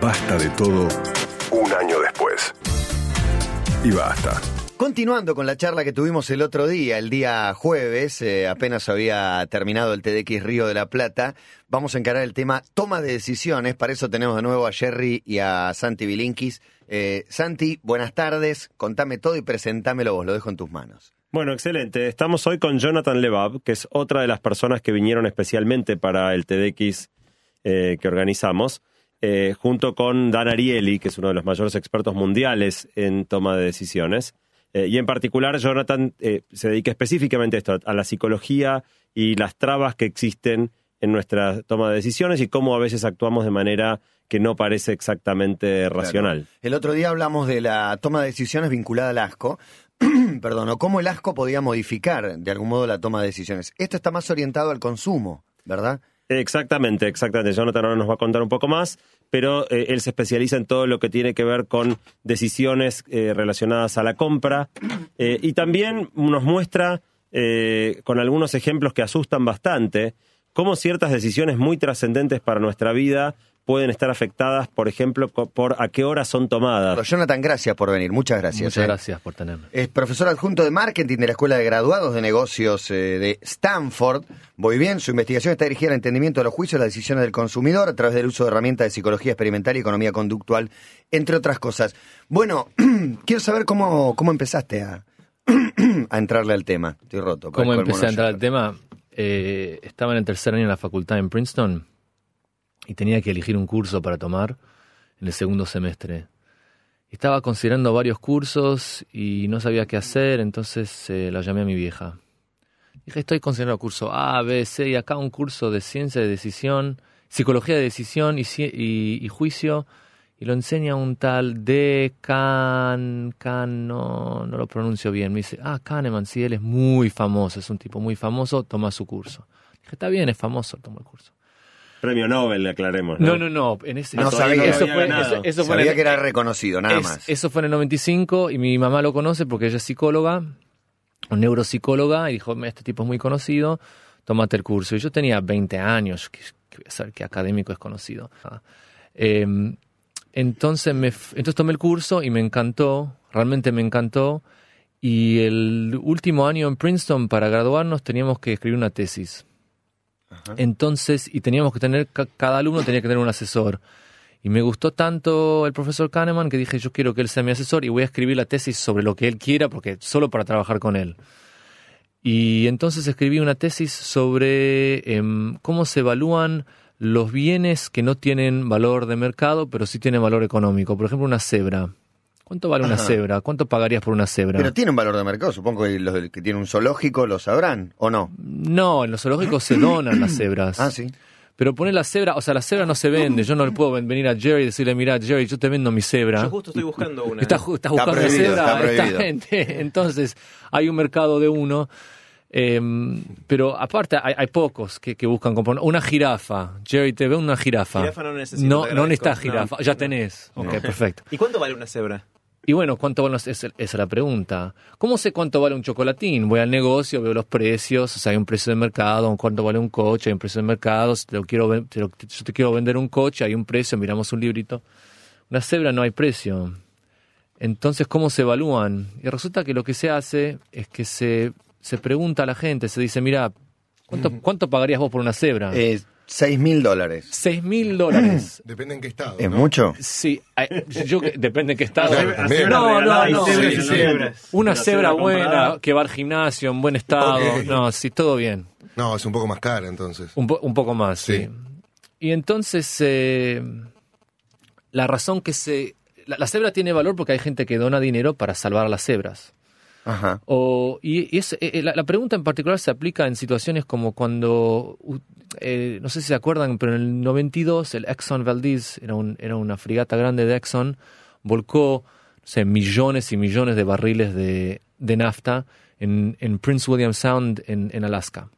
Basta de todo un año después. Y basta. Continuando con la charla que tuvimos el otro día, el día jueves, eh, apenas había terminado el TDX Río de la Plata, vamos a encarar el tema toma de decisiones. Para eso tenemos de nuevo a Jerry y a Santi Bilinkis. Eh, Santi, buenas tardes, contame todo y presentámelo vos, lo dejo en tus manos. Bueno, excelente. Estamos hoy con Jonathan Lebab, que es otra de las personas que vinieron especialmente para el TDX eh, que organizamos, eh, junto con Dan Ariely, que es uno de los mayores expertos mundiales en toma de decisiones. Eh, y en particular, Jonathan se dedica específicamente a esto, a la psicología y las trabas que existen en nuestra toma de decisiones y cómo a veces actuamos de manera que no parece exactamente racional. El otro día hablamos de la toma de decisiones vinculada al asco, perdón, o cómo el asco podía modificar de algún modo la toma de decisiones. Esto está más orientado al consumo, ¿verdad? Exactamente, exactamente. Jonathan ahora nos va a contar un poco más, pero eh, él se especializa en todo lo que tiene que ver con decisiones eh, relacionadas a la compra eh, y también nos muestra con algunos ejemplos que asustan bastante cómo ciertas decisiones muy trascendentes para nuestra vida pueden estar afectadas, por ejemplo, por a qué hora son tomadas. Jonathan, gracias por venir. Muchas gracias. Muchas gracias por tenerme. Es profesor adjunto de marketing de la Escuela de Graduados de Negocios eh, de Stanford. Muy bien, su investigación está dirigida al entendimiento de los juicios y las decisiones del consumidor a través del uso de herramientas de psicología experimental y economía conductual, entre otras cosas. Bueno, quiero saber cómo, cómo empezaste a, a entrarle al tema. Estoy roto. ¿Cómo empecé a entrar al tema? Eh, estaba en el tercer año en la facultad en Princeton y tenía que elegir un curso para tomar en el segundo semestre. Estaba considerando varios cursos y no sabía qué hacer, entonces eh, la llamé a mi vieja. Dije, estoy considerando curso A, B, C y acá un curso de ciencia de decisión, psicología de decisión y, y, juicio, y lo enseña un tal de Can, Can no, no lo pronuncio bien. Me dice, ah, Kahneman, sí, él es muy famoso, es un tipo muy famoso, toma su curso. Dije, está bien, es famoso, toma el curso. Premio Nobel, le aclaremos. No, no, no. En ese, no sabía, eso fue, eso, fue sabía que era reconocido, nada más. Eso fue en el 95 y mi mamá lo conoce porque ella es psicóloga, un neuropsicóloga, y dijo, este tipo es muy conocido, tómate el curso. Y yo tenía 20 años, que, que, que académico es conocido. Em, entonces, me, entonces tomé el curso y me encantó, realmente me encantó. Y el último año en Princeton, para graduarnos, teníamos que escribir una tesis. Entonces, y teníamos que tener, cada alumno tenía que tener un asesor. Y me gustó tanto el profesor Kahneman que dije, yo quiero que él sea mi asesor y voy a escribir la tesis sobre lo que él quiera, porque solo para trabajar con él. Y entonces escribí una tesis sobre em, cómo se evalúan los bienes que no tienen valor de mercado, pero sí tienen valor económico. Por ejemplo, una cebra. ¿Cuánto vale una cebra? ¿Cuánto pagarías por una cebra? Pero tiene un valor de mercado, supongo que los que tienen un zoológico lo sabrán, ¿o no? No, en los zoológicos se donan las cebras. Ah, sí. Pero poner la cebra, o sea, la cebra no se vende. Yo no le puedo venir a Jerry y decirle, mira, Jerry, yo te vendo mi cebra. Yo justo estoy buscando una. Estás, buscando una cebra. Entonces, hay un mercado de uno. Em, pero aparte hay, pocos que, buscan comprar una jirafa. Jerry, te ve una jirafa. Jirafa no necesito. No, no necesitas jirafa. ya tenés. Ok, perfecto. ¿Y cuánto vale una cebra? Y bueno, ¿cuánto vale? Esa es la pregunta. ¿Cómo sé cuánto vale un chocolatín? Voy al negocio, veo los precios, o sea, hay un precio de mercado, cuánto vale un coche, hay un precio de mercado, si te lo quiero, yo te quiero vender un coche, hay un precio, miramos un librito. Una cebra no hay precio. Entonces, ¿cómo se evalúan? Y resulta que lo que se hace es que se, se pregunta a la gente, se dice, mira, ¿cuánto, ¿cuánto pagarías vos por una cebra? Eh, Seis mil dólares. Seis mil dólares. Depende en qué estado. ¿Es mucho? Sí, yo, depende en qué estado. no, no, no. Una cebra buena, que va al gimnasio en buen estado. No, sí, todo bien. No, es un poco más cara entonces. Un, un poco más, sí. Y entonces, eh, la razón que se... La, cebra tiene valor porque hay gente que dona dinero para salvar a las cebras. Ajá. O, y, es, eh, la, la, pregunta en particular se aplica en situaciones como cuando eh, no sé si se acuerdan, pero en el 92 el Exxon Valdez, era, un, era una frigata grande de Exxon, volcó millones y millones de barriles de, de nafta en, en, Prince William Sound en, en Alaska.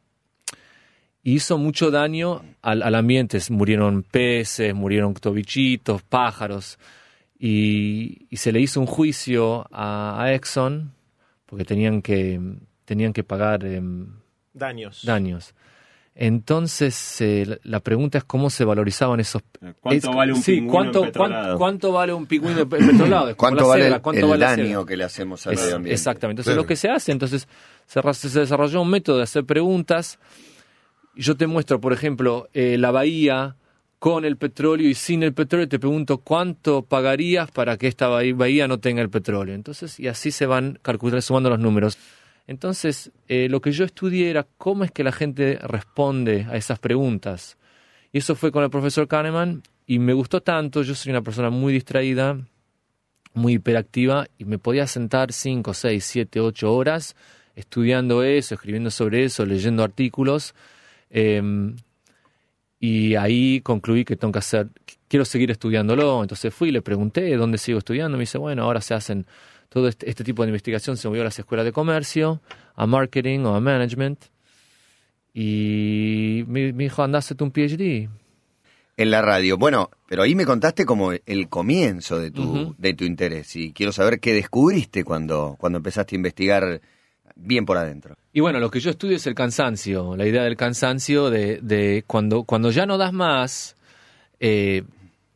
hizo mucho daño al, al, ambiente. Murieron peces, murieron tobichitos, pájaros. Y, y, se le hizo un juicio a, a Exxon porque tenían que, tenían que pagar em, daños. daños. Entonces, eh, la- pregunta es cómo se valorizaban esos... ¿Cuánto es- vale un sí, pingüino ¿cuánto, empetrolado? cuánto, cuánto vale un pingüino petrolado? ¿Cuánto vale el, el daño que le hacemos al Es- medio ambiente? Exactamente. Entonces Claro. lo que se hace, entonces se, se desarrolló un método de hacer preguntas. Y yo te muestro, por ejemplo, eh, la bahía con el petróleo y sin el petróleo. Te pregunto cuánto pagarías para que esta bahía, no tenga el petróleo. Entonces, y así se van calculando, sumando los números. Entonces, eh, lo que yo estudié era cómo es que la gente responde a esas preguntas. Y eso fue con el profesor Kahneman y me gustó tanto. Yo soy una persona muy distraída, muy hiperactiva y me podía sentar 5, 6, 7, 8 horas estudiando eso, escribiendo sobre eso, leyendo artículos. eh, y ahí concluí que tengo que hacer, quiero seguir estudiándolo. Entonces fui y le pregunté dónde sigo estudiando. Me dice, bueno, ahora se hacen todo este, este tipo de investigación, se movió a las escuelas de comercio, a marketing o a management. Y me, me dijo, hacete un PhD. En la radio. Bueno, pero ahí me contaste como el comienzo de tu, de tu interés. Y quiero saber qué descubriste cuando, cuando empezaste a investigar bien por adentro. Y bueno, lo que yo estudio es el cansancio, la idea del cansancio de, de cuando, cuando ya no das más, eh,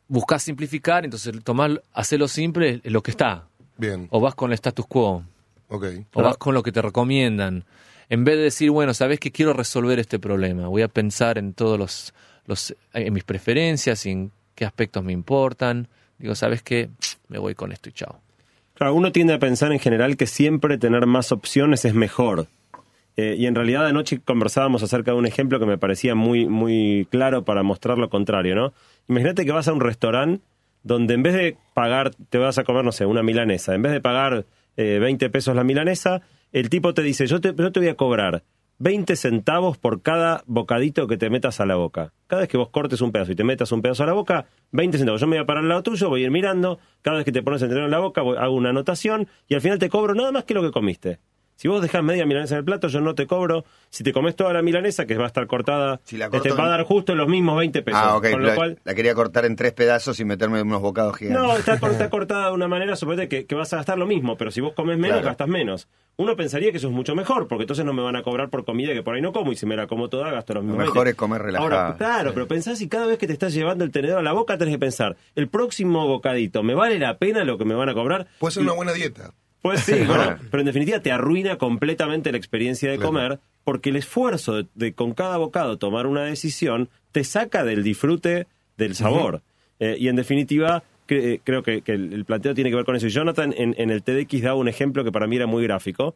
buscas simplificar, entonces tomar, hacerlo simple es lo que está. Bien, O vas con el status quo, ok. o vas con lo que te recomiendan. En vez de decir, bueno, sabes que quiero resolver este problema, voy a pensar en todos los, los en mis preferencias y en qué aspectos me importan. Digo, sabes qué, me voy con esto y chao. Claro, uno tiende a pensar en general que siempre tener más opciones es mejor. Eh, y en realidad anoche conversábamos acerca de un ejemplo que me parecía muy, muy claro para mostrar lo contrario, ¿no? Imagínate que vas a un restaurante donde en vez de pagar, te vas a comer, no sé, una milanesa, en vez de pagar eh, 20 pesos la milanesa, el tipo te dice, yo te, yo te voy a cobrar 20 centavos por cada bocadito que te metas a la boca. Cada vez que vos cortes un pedazo y te metas un pedazo a la boca, 20 centavos. Yo me voy a parar al lado tuyo, voy a ir mirando, cada vez que te pones el en la boca, hago una anotación y al final te cobro nada más que lo que comiste. Si vos dejás media milanesa en el plato, yo no te cobro. Si te comes toda la milanesa, que va a estar cortada, Si la te corto va a dar justo los mismos 20 pesos. ah, ok. Con lo la, cual, la quería cortar en tres pedazos y meterme unos bocados gigantes. no, está, cor- está cortada de una manera, suponete que, que vas a gastar lo mismo, pero si vos comes menos, Claro. gastas menos. Uno pensaría que eso es mucho mejor, porque entonces no me van a cobrar por comida que por ahí no como, y si me la como toda, gasto los Lo mismos. mejor 20. es comer relajado. Ahora, claro, pero pensás si cada vez que te estás llevando el tenedor a la boca tenés que pensar, el próximo bocadito, ¿me vale la pena lo que me van a cobrar? Puede ser una buena dieta. Pues sí, bueno, pero en definitiva te arruina completamente la experiencia de Claro. comer porque el esfuerzo de, de con cada bocado tomar una decisión te saca del disfrute del sabor. Eh, y en definitiva, eh, creo que, que el, el planteo tiene que ver con eso. Y Jonathan en, en el TDX daba un ejemplo que para mí era muy gráfico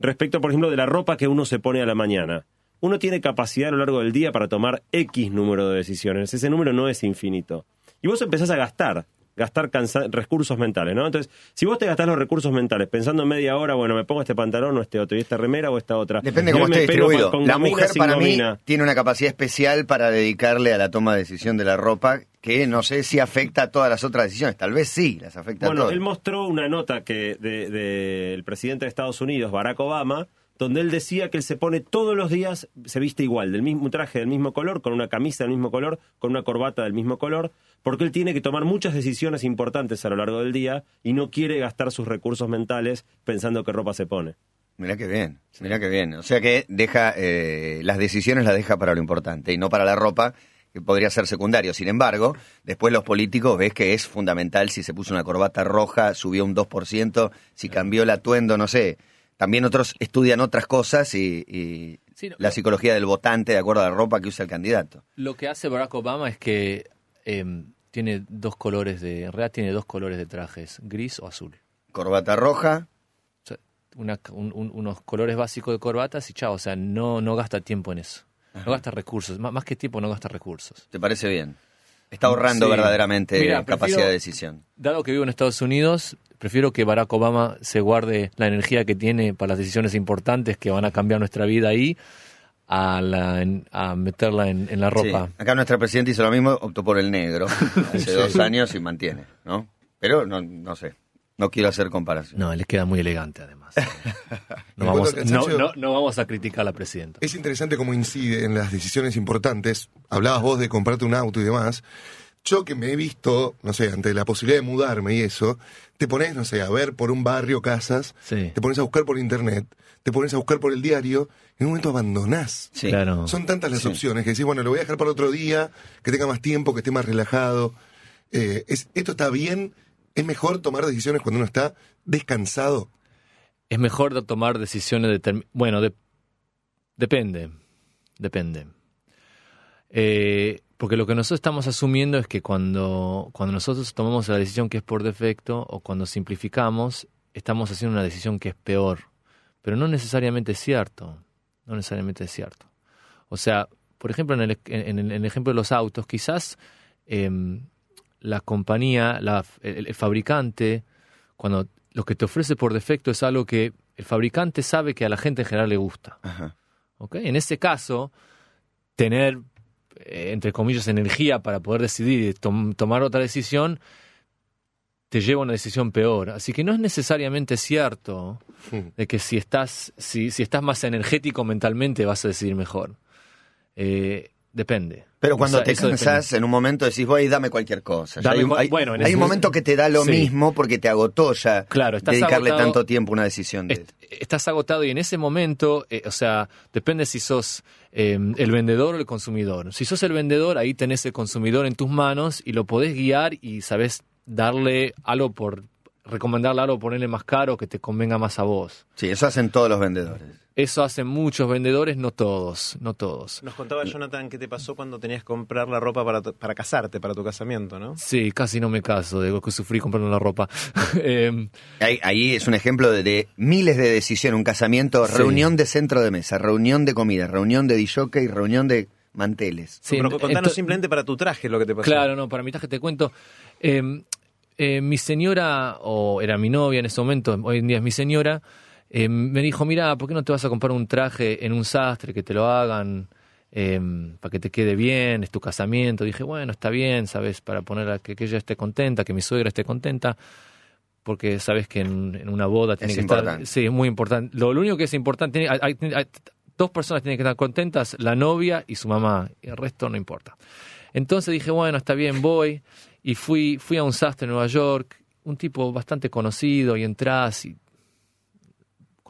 respecto, por ejemplo, de la ropa que uno se pone a la mañana. Uno tiene capacidad a lo largo del día para tomar X número de decisiones. Ese número no es infinito. Y vos empezás a gastar, gastar recursos mentales, ¿no? Entonces, si vos te gastás los recursos mentales pensando en media hora, bueno, me pongo este pantalón o este otro, y esta remera o esta otra. Depende cómo esté distribuido. con La mujer para mí tiene una capacidad especial para dedicarle a la toma de decisión de la ropa que no sé si afecta a todas las otras decisiones. Tal vez sí, las afecta a Bueno, todas. él mostró una nota que del de, del presidente de Estados Unidos, Barack Obama, donde él decía que él se pone todos los días, se viste igual, del mismo traje del mismo color, con una camisa del mismo color, con una corbata del mismo color, porque él tiene que tomar muchas decisiones importantes a lo largo del día y no quiere gastar sus recursos mentales pensando qué ropa se pone. Mirá que bien, mirá que bien. O sea que deja eh, las decisiones las deja para lo importante y no para la ropa, que podría ser secundario. Sin embargo, después los políticos ves que es fundamental si se puso una corbata roja, subió un 2%, si cambió el atuendo, no sé. También otros estudian otras cosas y, y Sí, no, la psicología del votante de acuerdo a la ropa que usa el candidato. Lo que hace Barack Obama es que em, tiene dos colores de, en realidad tiene dos colores de trajes, gris o azul. Corbata roja, O sea, una- un- un- unos colores básicos de corbatas y chao, o sea, no, no gasta tiempo en eso. No gasta recursos, más, más que tiempo no gasta recursos. ¿te parece bien? Está ahorrando Sí. verdaderamente Mira, capacidad prefiero- de decisión. Dado que vivo en Estados Unidos, prefiero que Barack Obama se guarde la energía que tiene para las decisiones importantes que van a cambiar nuestra vida ahí a, la- en- a meterla en, en la ropa. Sí. Acá nuestra presidenta hizo lo mismo, optó por el negro hace dos años y mantiene, ¿no? Pero no, no sé, no quiero hacer comparación. No, le queda muy elegante además. No vamos, no vamos a criticar a la presidenta. Es interesante cómo incide en las decisiones importantes. Hablabas vos de comprarte un auto y demás. Yo que me he visto, no sé, ante la posibilidad de mudarme y eso, te pones, no sé, a ver por un barrio casas, Sí. te pones a buscar por internet, te pones a buscar por el diario, y en un momento abandonás. Sí. Claro. Son tantas las Sí. opciones que decís, bueno, lo voy a dejar para otro día, que tenga más tiempo, que esté más relajado. Eh, es, ¿Esto está bien? ¿Es mejor tomar decisiones cuando uno está descansado? Es mejor de tomar decisiones determinadas. Bueno, de- depende. Depende. Eh, porque lo que nosotros estamos asumiendo es que cuando, cuando nosotros tomamos la decisión que es por defecto o cuando simplificamos, estamos haciendo una decisión que es peor. Pero no necesariamente es cierto. No necesariamente es cierto. O sea, por ejemplo, en el, en el- en el ejemplo de los autos, quizás em, la compañía, la- el, el fabricante, cuando lo que te ofrece por defecto es algo que el fabricante sabe que a la gente en general le gusta. Ajá. ¿ok? En ese caso, tener, entre comillas, energía para poder decidir y tom- tomar otra decisión te lleva a una decisión peor. Así que no es necesariamente cierto Mm. de que si estás, si, si estás más energético mentalmente vas a decidir mejor. Eh, depende. Pero cuando O sea, te cansás, en un momento decís, voy, dame cualquier cosa. Dame hay un, cual- hay- bueno, en hay un momento que te da lo Sí. mismo porque te agotó ya Claro, estás dedicarle agotado. tanto tiempo a una decisión de... Est- estás agotado y en ese momento, eh, o sea, depende si sos eh, el vendedor o el consumidor. Si sos el vendedor, ahí tenés el consumidor en tus manos y lo podés guiar y sabés darle algo por, recomendarle algo, ponerle más caro que te convenga más a vos. Sí, eso hacen todos los vendedores. Eso hacen muchos vendedores, no todos, no todos. Nos contaba Jonathan qué te pasó cuando tenías que comprar la ropa para, para casarte, para tu casamiento, ¿no? Sí, casi no me caso de lo que sufrí comprando la ropa. Em, Ahí, ahí es un ejemplo de, de miles de decisiones, un casamiento, Sí. reunión de centro de mesa, reunión de comida, reunión de y reunión de manteles. sí, Pero contanos simplemente para tu traje lo que te pasó. Claro, no, para mi traje te cuento. eh, eh, mi señora, o era mi novia en ese momento, hoy en día es mi señora, eh, me dijo, mira, ¿por qué no te vas a comprar un traje en un sastre, que te lo hagan, eh, para que te quede bien, es tu casamiento? Dije, bueno, está bien, ¿sabes? Para poner a que, que ella esté contenta, que mi suegra esté contenta, porque sabes que en, en una boda tiene Es que estar... importante. Sí, es muy importante. Lo, lo único que es importante, tiene- hay- hay- hay- dos personas tienen que estar contentas, la novia y su mamá, y el resto no importa. Entonces dije, bueno, está bien, voy. Y fui, fui a un sastre en Nueva York, un tipo bastante conocido, y entras y...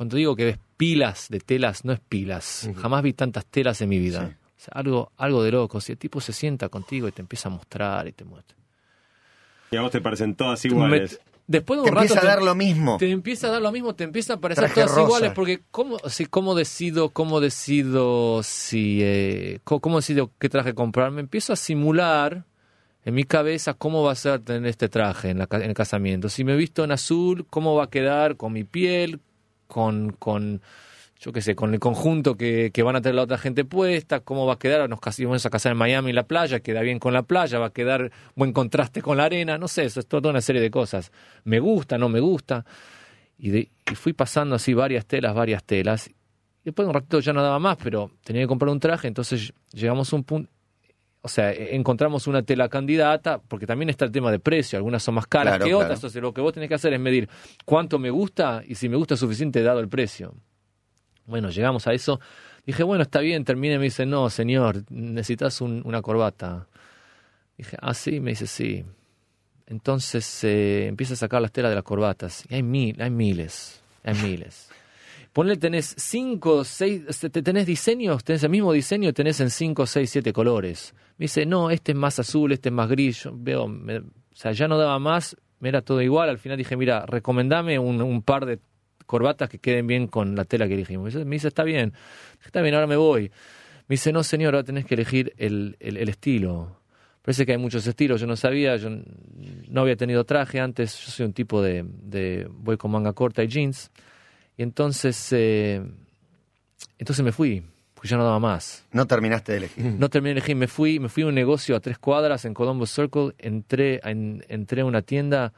Cuando digo que ves pilas de telas, no es pilas. Jamás vi tantas telas en mi vida. Sí. O sea, algo, algo de loco. Si el tipo se sienta contigo y te empieza a mostrar y te muestra. Y a vos te parecen todas iguales. Me- después de un Te rato empieza a dar lo mismo. te empieza a dar lo mismo, te empiezan a parecer Traje todas rosa. iguales, porque ¿cómo, si, cómo decido, cómo decido si, eh, cómo, cómo decido qué traje comprar? Me empiezo a simular en mi cabeza cómo va a ser tener este traje en, la, ca- en el casamiento. Si me he visto en azul, cómo va a quedar con mi piel, con, con yo qué sé, con el conjunto que, que van a tener la otra gente puesta, cómo va a quedar, nos vamos a casar en Miami en la playa, queda bien con la playa, va a quedar buen contraste con la arena, no sé, eso es toda una serie de cosas. Me gusta, no me gusta. Y, de- y fui pasando así varias telas, varias telas. Y después de un ratito ya no daba más, pero tenía que comprar un traje, entonces llegamos a un punto, o sea, e- encontramos una tela candidata, porque también está el tema de precio, algunas son más caras Claro, que claro. otras, entonces lo que vos tenés que hacer es medir cuánto me gusta y si me gusta suficiente dado el precio. Bueno, llegamos a eso. Dije, bueno, está bien, termine. Me dice, no, señor, necesitas un- una corbata. Dije, ah, sí, me dice, sí. Entonces eh, empieza a sacar las telas de las corbatas. Y hay mil, hay miles, hay miles. Ponle, tenés cinco, seis, este, te- tenés diseños, tenés el mismo diseño, tenés en cinco, seis, siete colores. Me dice, no, este es más azul, este es más gris. Yo veo, me- o sea, ya no daba más, me era todo igual. Al final dije, mira, recomendame un, un par de corbatas que queden bien con la tela que elegimos. Me dice, está bien, está bien, ahora me voy. Me dice, no, señor, ahora tenés que elegir el, el- el estilo. Parece que hay muchos estilos, yo no sabía, yo no había tenido traje antes, yo soy un tipo de, de voy con manga corta y jeans. Y entonces, eh, entonces me fui, porque ya no daba más. No terminaste de elegir. No terminé de elegir, me fui, me fui a un negocio a tres cuadras en Columbus Circle, entré, en- entré a una tienda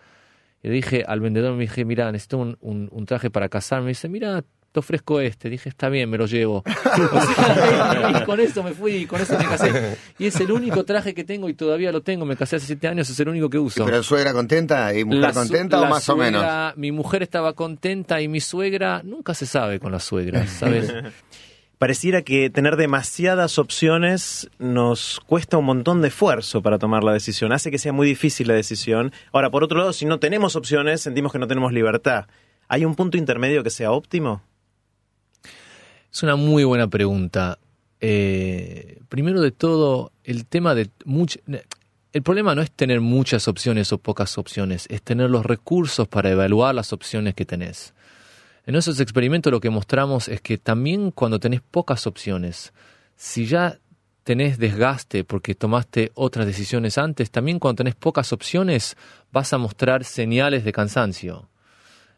y le dije al vendedor, me dije, mira, necesito un, un- un traje para casarme. Me dice, mira, te ofrezco este. Dije, está bien, me lo llevo. O sea, y con eso me fui, y con eso me casé. Y es el único traje que tengo y todavía lo tengo. Me casé hace siete años, es el único que uso. ¿Pero suegra contenta y mujer La contenta o la más o menos? suegra- Mi mujer estaba contenta y mi suegra, nunca se sabe con las suegras, ¿sabes? pareciera que tener demasiadas opciones nos cuesta un montón de esfuerzo para tomar la decisión, hace que sea muy difícil la decisión. Ahora, por otro lado, si no tenemos opciones, sentimos que no tenemos libertad. ¿Hay un punto intermedio que sea óptimo? Es una muy buena pregunta. Eh, primero de todo, el tema de much- el problema no es tener muchas opciones o pocas opciones, es tener los recursos para evaluar las opciones que tenés. En esos experimentos lo que mostramos es que también cuando tenés pocas opciones, si ya tenés desgaste porque tomaste otras decisiones antes, también cuando tenés pocas opciones vas a mostrar señales de cansancio.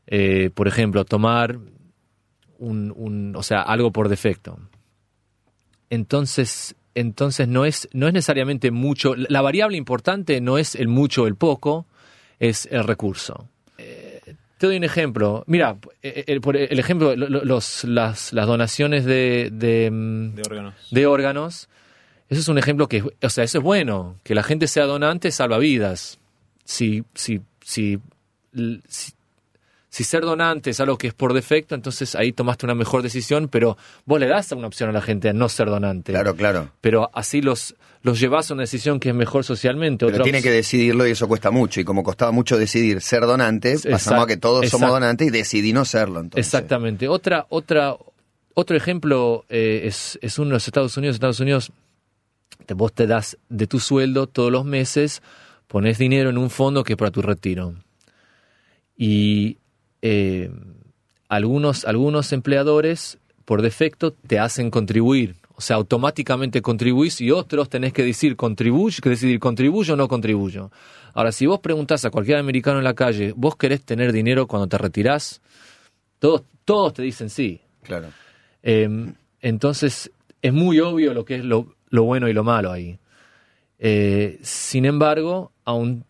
Eh, por ejemplo, tomar un, un- o sea, algo por defecto. Entonces, entonces no es, no es necesariamente mucho. La variable importante no es el mucho o el poco, es el recurso. Eh, te doy un ejemplo. Mira, eh, el, por el ejemplo, lo- lo- los, las, las donaciones de, de, mm, De órganos. de órganos. Eso es un ejemplo que, o sea, eso es bueno. Que la gente sea donante salva vidas. Si, si, si, si, si ser donante es algo que es por defecto, entonces ahí tomaste una mejor decisión, pero vos le das una opción a la gente a no ser donante. Claro, claro. Pero así los, los llevas a una decisión que es mejor socialmente. Pero tiene que decidirlo y eso cuesta mucho. Y como costaba mucho decidir ser donante, pasamos Exact- a que todos somos donantes y decidí no serlo. Entonces. Exactamente. Otra, otra, otro ejemplo eh, es, es uno de los Estados Unidos. Estados Unidos, te- vos te das de tu sueldo todos los meses, pones dinero en un fondo que es para tu retiro. Y eh, algunos, algunos empleadores, por defecto, te hacen contribuir. O sea, automáticamente contribuís y otros tenés que decir contribuyo, que decidir contribuyo o no contribuyo. Ahora, si vos preguntás a cualquier americano en la calle, ¿vos querés tener dinero cuando te retirás? Todos, todos te dicen sí. Claro. Eh, entonces, es muy obvio lo que es lo, lo bueno y lo malo ahí. Eh, sin embargo, aún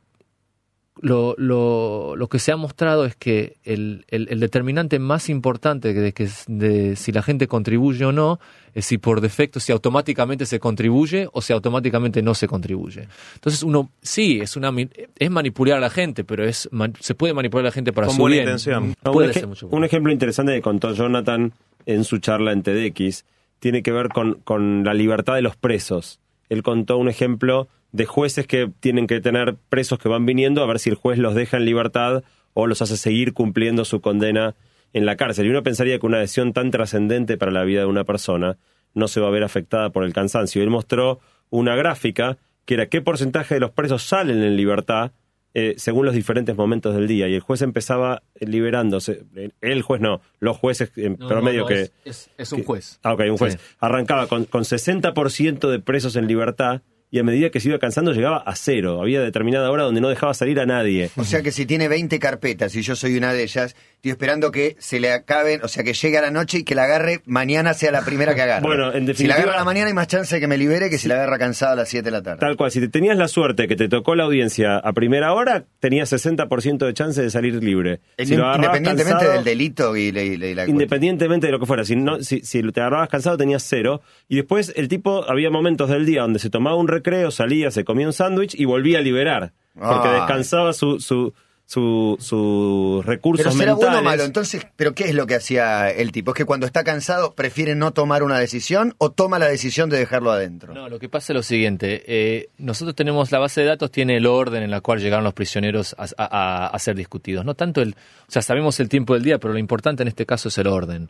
lo, lo- lo que se ha mostrado es que el, el- el determinante más importante de, que, de si la gente contribuye o no es si por defecto, si automáticamente se contribuye o si automáticamente no se contribuye. Entonces uno, sí, es, una, es manipular a la gente, pero es se puede manipular a la gente para Con su buena bien. intención. No, Puede un, ser ej- mucho un ejemplo interesante que contó Jonathan en su charla en TEDx tiene que ver con, con la libertad de los presos. Él contó un ejemplo de jueces que tienen que tener presos que van viniendo a ver si el juez los deja en libertad o los hace seguir cumpliendo su condena en la cárcel. Y uno pensaría que una decisión tan trascendente para la vida de una persona no se va a ver afectada por el cansancio. Él mostró una gráfica que era qué porcentaje de los presos salen en libertad eh, según los diferentes momentos del día. Y el juez empezaba liberándose. Eh, El juez no, los jueces en No, promedio no, no, que... es- es- es un que- juez. Ah, ok, un juez. Sí. Arrancaba con, con 60% de presos en libertad y a medida que se iba cansando llegaba a cero. Había determinada hora donde no dejaba salir a nadie. O sea que si tiene 20 carpetas y yo soy una de ellas, estoy esperando que se le acaben, o sea que llegue a la noche y que la agarre mañana sea la primera que agarre. Bueno, en Si la definitiva- agarra a la mañana hay más chance de que me libere que si la agarra cansada a las 7 de la tarde. Tal cual, si te tenías la suerte que te tocó la audiencia a primera hora, tenías 60% de chance de salir libre. Si Independientemente cansado- del delito y, y la Independientemente de lo que fuera, si, no, si, si te agarrabas cansado tenías cero. Y después el tipo, había momentos del día donde se tomaba un recreo, salía, se comía un sándwich y volvía a liberar. Porque Ay. descansaba su, su, su, sus recursos Pero será mentales. bueno o malo. Entonces, ¿pero qué es lo que hacía el tipo? ¿Es que cuando está cansado prefiere no tomar una decisión o toma la decisión de dejarlo adentro? No, lo que pasa es lo siguiente. eh, nosotros tenemos la base de datos, tiene el orden en la cual llegaron los prisioneros a, a- a ser discutidos. No tanto el. O sea, sabemos el tiempo del día, pero lo importante en este caso es el orden.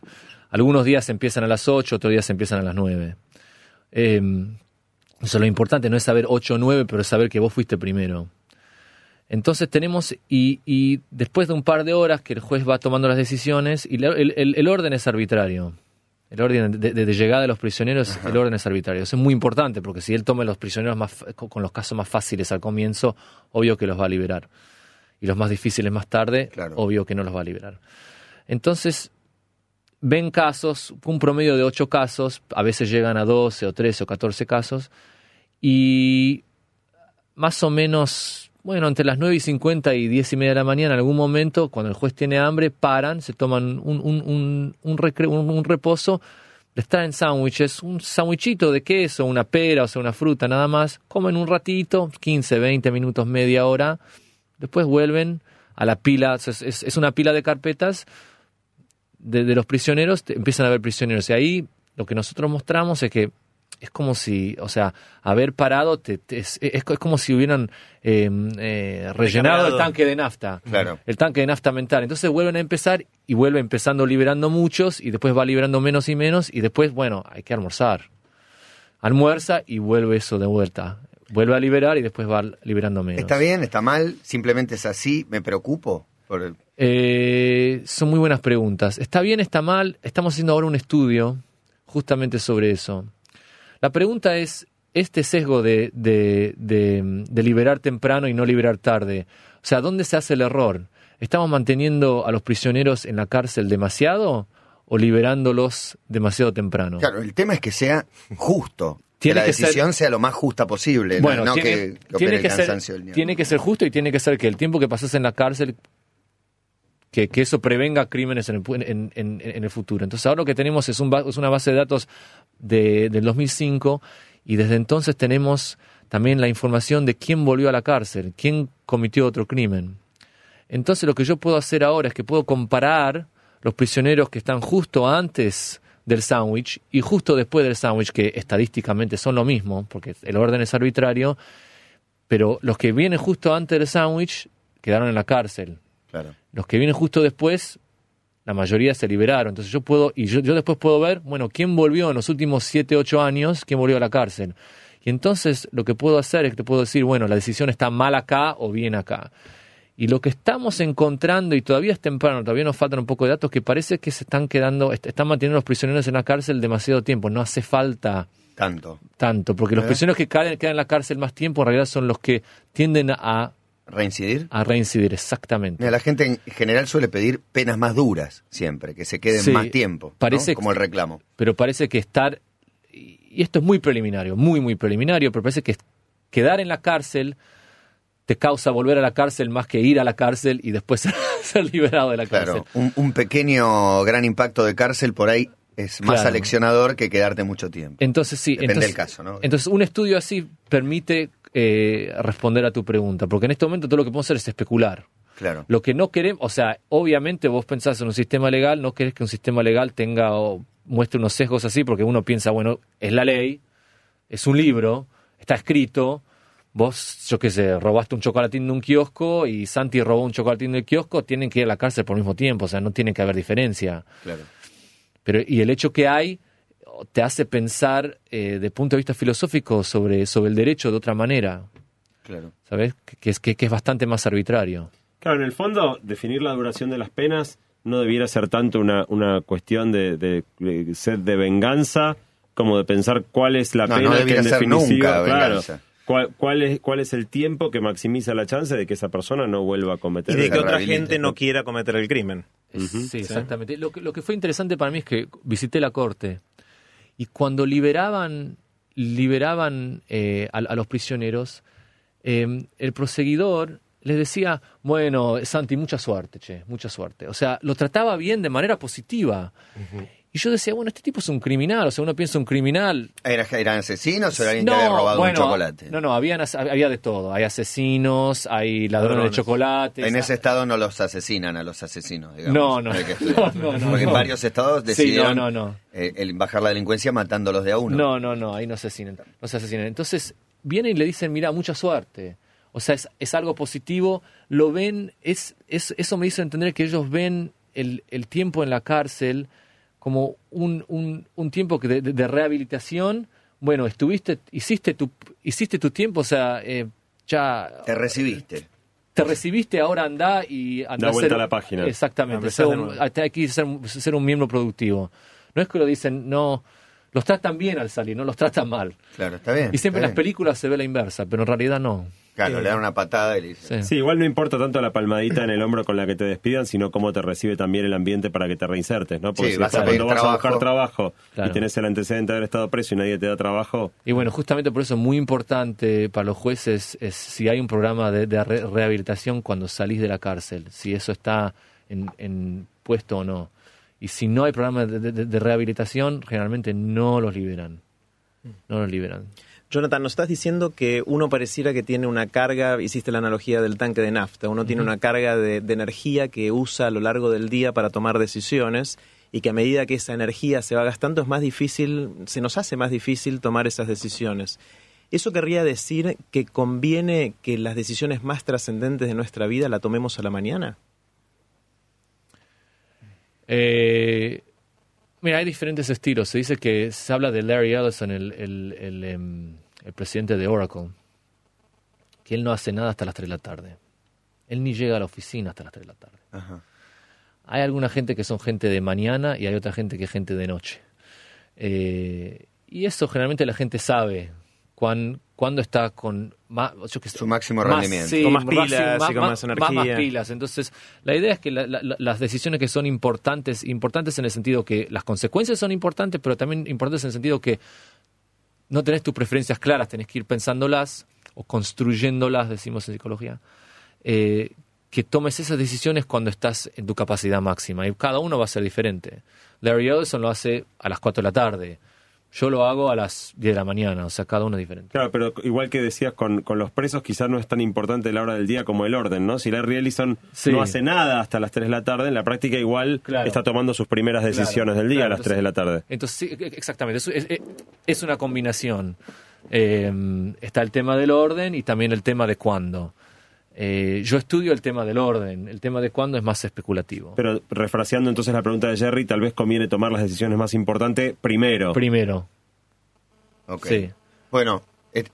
Algunos días empiezan a las 8, otros días empiezan a las 9. Eh, o sea, lo importante no es saber 8 o 9, pero es saber que vos fuiste primero. Entonces tenemos, y, y después de un par de horas que el juez va tomando las decisiones, y la- el, el- el orden es arbitrario. El orden de, de- de llegada de los prisioneros, el orden es arbitrario. Eso es muy importante, porque si él toma los prisioneros más, con con los casos más fáciles al comienzo, obvio que los va a liberar. Y los más difíciles más tarde, Claro. obvio que no los va a liberar. Entonces, ven casos, un promedio de 8 casos, a veces llegan a 12 o 13 o 14 casos, y más o menos, bueno, entre las 9 y 50 y 10 y media de la mañana, en algún momento, cuando el juez tiene hambre, paran, se toman un, un, un, un, recre- reposo, les traen sándwiches, un sándwichito de queso, una pera, o una fruta, nada más, comen un ratito, 15, 20 minutos, media hora, después vuelven a la pila, es una pila de carpetas de, de los prisioneros, te- empiezan a haber prisioneros, y ahí lo que nosotros mostramos es que es como si, o sea, haber parado te- te- es, es- es como si hubieran eh, eh, rellenado el tanque de nafta. Claro. El tanque de nafta mental. Entonces vuelven a empezar y vuelve empezando liberando muchos y después va liberando menos y menos y después, bueno, hay que almorzar. Almuerza y vuelve eso de vuelta. Vuelve a liberar y después va liberando menos. ¿Está bien? ¿Está mal? ¿Simplemente es así? ¿Me preocupo? Por el- Eh, son muy buenas preguntas. ¿Está bien? ¿Está mal? Estamos haciendo ahora un estudio justamente sobre eso. La pregunta es, este sesgo de, de- de- de liberar temprano y no liberar tarde, o sea, ¿dónde se hace el error? ¿Estamos manteniendo a los prisioneros en la cárcel demasiado o liberándolos demasiado temprano? Claro, el tema es que sea justo. Que Tiene la que ser- decisión sea lo más justa posible, no- Bueno, no, tiene, que, tiene el que ser, cansancio del niño. tiene que ser justo y tiene que ser que el tiempo que pasas en la cárcel, que, eso prevenga crímenes en el, en, el futuro. Entonces ahora lo que tenemos es, un, es una base de datos de, del 2005 y desde entonces tenemos también la información de quién volvió a la cárcel, quién cometió otro crimen. Entonces lo que yo puedo hacer ahora es que puedo comparar los prisioneros que están justo antes del sándwich y justo después del sándwich, que estadísticamente son lo mismo, porque el orden es arbitrario, pero los que vienen justo antes del sándwich quedaron en la cárcel. Claro. Los que vienen justo después, la mayoría se liberaron. Entonces yo puedo, y yo, yo después puedo ver, bueno, quién volvió en los últimos 7, 8 años, quién volvió a la cárcel. Y entonces lo que puedo hacer es que te puedo decir, bueno, la decisión está mal acá o bien acá. Y lo que estamos encontrando, y todavía es temprano, todavía nos faltan un poco de datos, que parece que se están quedando, est- están manteniendo los prisioneros en la cárcel demasiado tiempo. No hace falta Tanto. tanto, porque los ¿Eh? prisioneros que caen, quedan en la cárcel más tiempo en realidad son los que tienden a, ¿Reincidir? a reincidir, exactamente. Mira, la gente en general suele pedir penas más duras siempre, que se queden Sí, más tiempo, ¿no? parece como el reclamo. pero parece que estar, y esto es muy preliminario, muy, muy preliminario, pero parece que quedar en la cárcel te causa volver a la cárcel más que ir a la cárcel y después ser, ser liberado de la cárcel. Claro, un, un pequeño gran impacto de cárcel por ahí es más Claro. aleccionador que quedarte mucho tiempo. Entonces sí, Depende entonces, del caso, ¿no? Entonces un estudio así permite eh, responder a tu pregunta, porque en este momento todo lo que podemos hacer es especular. Claro. Lo que no queremos, o sea, obviamente vos pensás en un sistema legal, no querés que un sistema legal tenga o muestre unos sesgos así, porque uno piensa, bueno, es la ley, es un libro, está escrito, vos, yo qué sé, robaste un chocolatín de un kiosco y Santi robó un chocolatín del kiosco, tienen que ir a la cárcel por el mismo tiempo, o sea, no tiene que haber diferencia. Claro. Pero, y el hecho que hay te hace pensar eh, de punto de vista filosófico sobre, sobre el derecho de otra manera, Claro. ¿sabes? Que, es, que, que es bastante más arbitrario. Claro, en el fondo, definir la duración de las penas no debiera ser tanto una, una cuestión de, de, de sed de venganza como de pensar cuál es la No, pena no que en ser definitiva, nunca claro, venganza. cuál, cuál es, cuál es el tiempo que maximiza la chance de que esa persona no vuelva a cometer Y de que otra gente no quiera cometer el crimen. Sí, exactamente. Lo que, lo que fue interesante para mí es que visité la corte y cuando liberaban, liberaban eh, a, a los prisioneros, eh, el proseguidor les decía, bueno, Santi, mucha suerte, che, mucha suerte. O sea, lo trataba bien de manera positiva. Y yo decía, bueno, este tipo es un criminal, o sea, uno piensa un criminal, ¿Era- ¿Eran asesinos o era alguien que había robado bueno, un chocolate? No, no, habían, había de todo. Hay asesinos, hay ladrones, de chocolates. En ese estado no los asesinan a los asesinos, digamos. No, no. Porque en varios estados Sí, decidieron no, no, no. eh, el bajar la delincuencia matándolos de a uno. No, no, no, ahí no se asesinan. No se asesinan. Entonces, vienen y le dicen, mira, mucha suerte. O sea, es, es algo positivo, lo ven, es, es, eso me hizo entender que ellos ven el, el tiempo en la cárcel como un, un, un tiempo que de, de- de rehabilitación. Bueno, estuviste, hiciste tu, hiciste tu tiempo, o sea, eh, ya Te recibiste. te recibiste, ahora anda y anda Da vuelta ser- a la página. Exactamente, ser un- nuevo. hay que ser, ser un miembro productivo. No es que lo dicen, no, los tratan bien al salir, no los tratan mal. Claro, está bien. Y siempre en las bien. películas se ve la inversa, pero en realidad no. Claro, le dan una patada y le dicen. Sí. Sí, igual no importa tanto la palmadita en el hombro con la que te despidan, sino cómo te recibe también el ambiente para que te reinsertes, ¿no? Porque Sí, si vas a cuando vas a buscar trabajo. trabajo Claro. y tenés el antecedente de haber estado preso y nadie te da trabajo, Y bueno, justamente por eso es muy importante para los jueces es si hay un programa de, de re- rehabilitación cuando salís de la cárcel, si eso está en, en puesto o no. Y si no hay programa de, de- de rehabilitación, generalmente no los liberan. No los liberan. Jonathan, nos estás diciendo que uno pareciera que tiene una carga, hiciste la analogía del tanque de nafta, uno tiene una carga de, de energía que usa a lo largo del día para tomar decisiones y que a medida que esa energía se va gastando es más difícil, se nos hace más difícil tomar esas decisiones. ¿Eso querría decir que conviene que las decisiones más trascendentes de nuestra vida la tomemos a la mañana? Eh, mira, hay diferentes estilos. Se dice que se habla de Larry Ellison, el, el, el, em, el presidente de Oracle, que él no hace nada hasta las 3 de la tarde. Él ni llega a la oficina hasta las 3 de la tarde. Ajá. Hay alguna gente que son gente de mañana y hay otra gente que es gente de noche. Eh, y eso generalmente la gente sabe cuán, cuándo está con más, yo qué sé, Su máximo más- rendimiento. sí, Con más pilas y con más energía. más pilas. Entonces, la idea es que la- las decisiones que son importantes, importantes en el sentido que las consecuencias son importantes, pero también importantes en el sentido que no tenés tus preferencias claras, tenés que ir pensándolas o construyéndolas, decimos en psicología. Eh, que tomes esas decisiones cuando estás en tu capacidad máxima. Y cada uno va a ser diferente. Larry Ellison lo hace a las 4 de la tarde. Yo lo hago a las 10 de la mañana. O sea, cada uno es diferente. Claro, pero igual que decías con, con los presos, quizás no es tan importante la hora del día como el orden, ¿no? Si Larry Ellison Sí. no hace nada hasta las 3 de la tarde, en la práctica igual Claro. está tomando sus primeras decisiones del día Claro, a las 3 de la tarde. Entonces, sí, e- exactamente. Es, es- es una combinación. Eh, está el tema del orden y también el tema de cuándo. Eh, yo estudio el tema del orden. El tema de cuándo es más especulativo. Pero refraseando entonces la pregunta de Jerry, tal vez conviene tomar las decisiones más importantes primero. Primero. Ok. Sí. Bueno,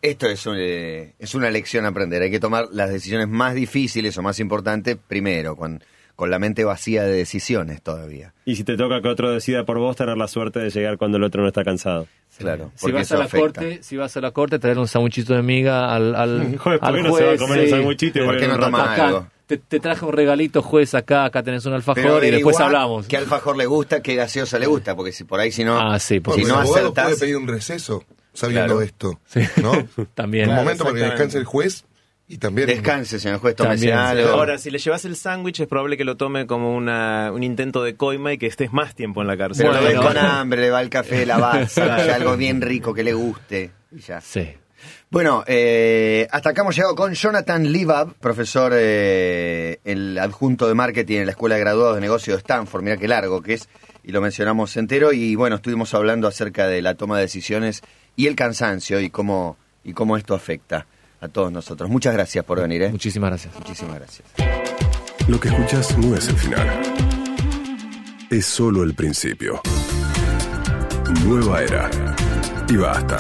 esto es, un, eh, es una lección a aprender. Hay que tomar las decisiones más difíciles o más importantes primero, con la mente vacía de decisiones todavía. y si te toca que otro decida por vos, tener la suerte de llegar cuando el otro no está cansado. Claro, Si vas, a la afecta. corte, si vas a la corte, traer un sandwichito de miga al, al, Joder, ¿por al qué no se va a juez, comer sí. sanguchito y ¿Por qué no un rato? toma Acá, algo? Te, te traje un regalito, juez, acá, acá tenés un alfajor Pero y después hablamos. ¿Qué alfajor le gusta? ¿Qué gaseosa le gusta? Porque si por ahí si no... Ah, sí, porque si no acertás- puede pedir un receso sabiendo Claro. esto, Sí. ¿no? también. Un Claro, momento para que descanse el juez y también... Descanse, señor juez, tómese algo. Ahora, si le llevas el sándwich, es probable que lo tome como una, un intento de coima y que estés más tiempo en la cárcel. Pero Bueno. con hambre, le va el café, la balsa, o sea, algo bien rico que le guste. Y ya. Sí. Bueno, eh, hasta acá hemos llegado con Jonathan Livab, profesor, eh, el adjunto de marketing en la Escuela de Graduados de Negocios de Stanford. Mira qué largo que es, y lo mencionamos entero. Y bueno, estuvimos hablando acerca de la toma de decisiones y el cansancio y cómo, y cómo esto afecta a todos nosotros. Muchas gracias por venir, ¿eh? Muchísimas gracias. Muchísimas gracias. Lo que escuchas no es el final. Es solo el principio. Nueva era. Y basta.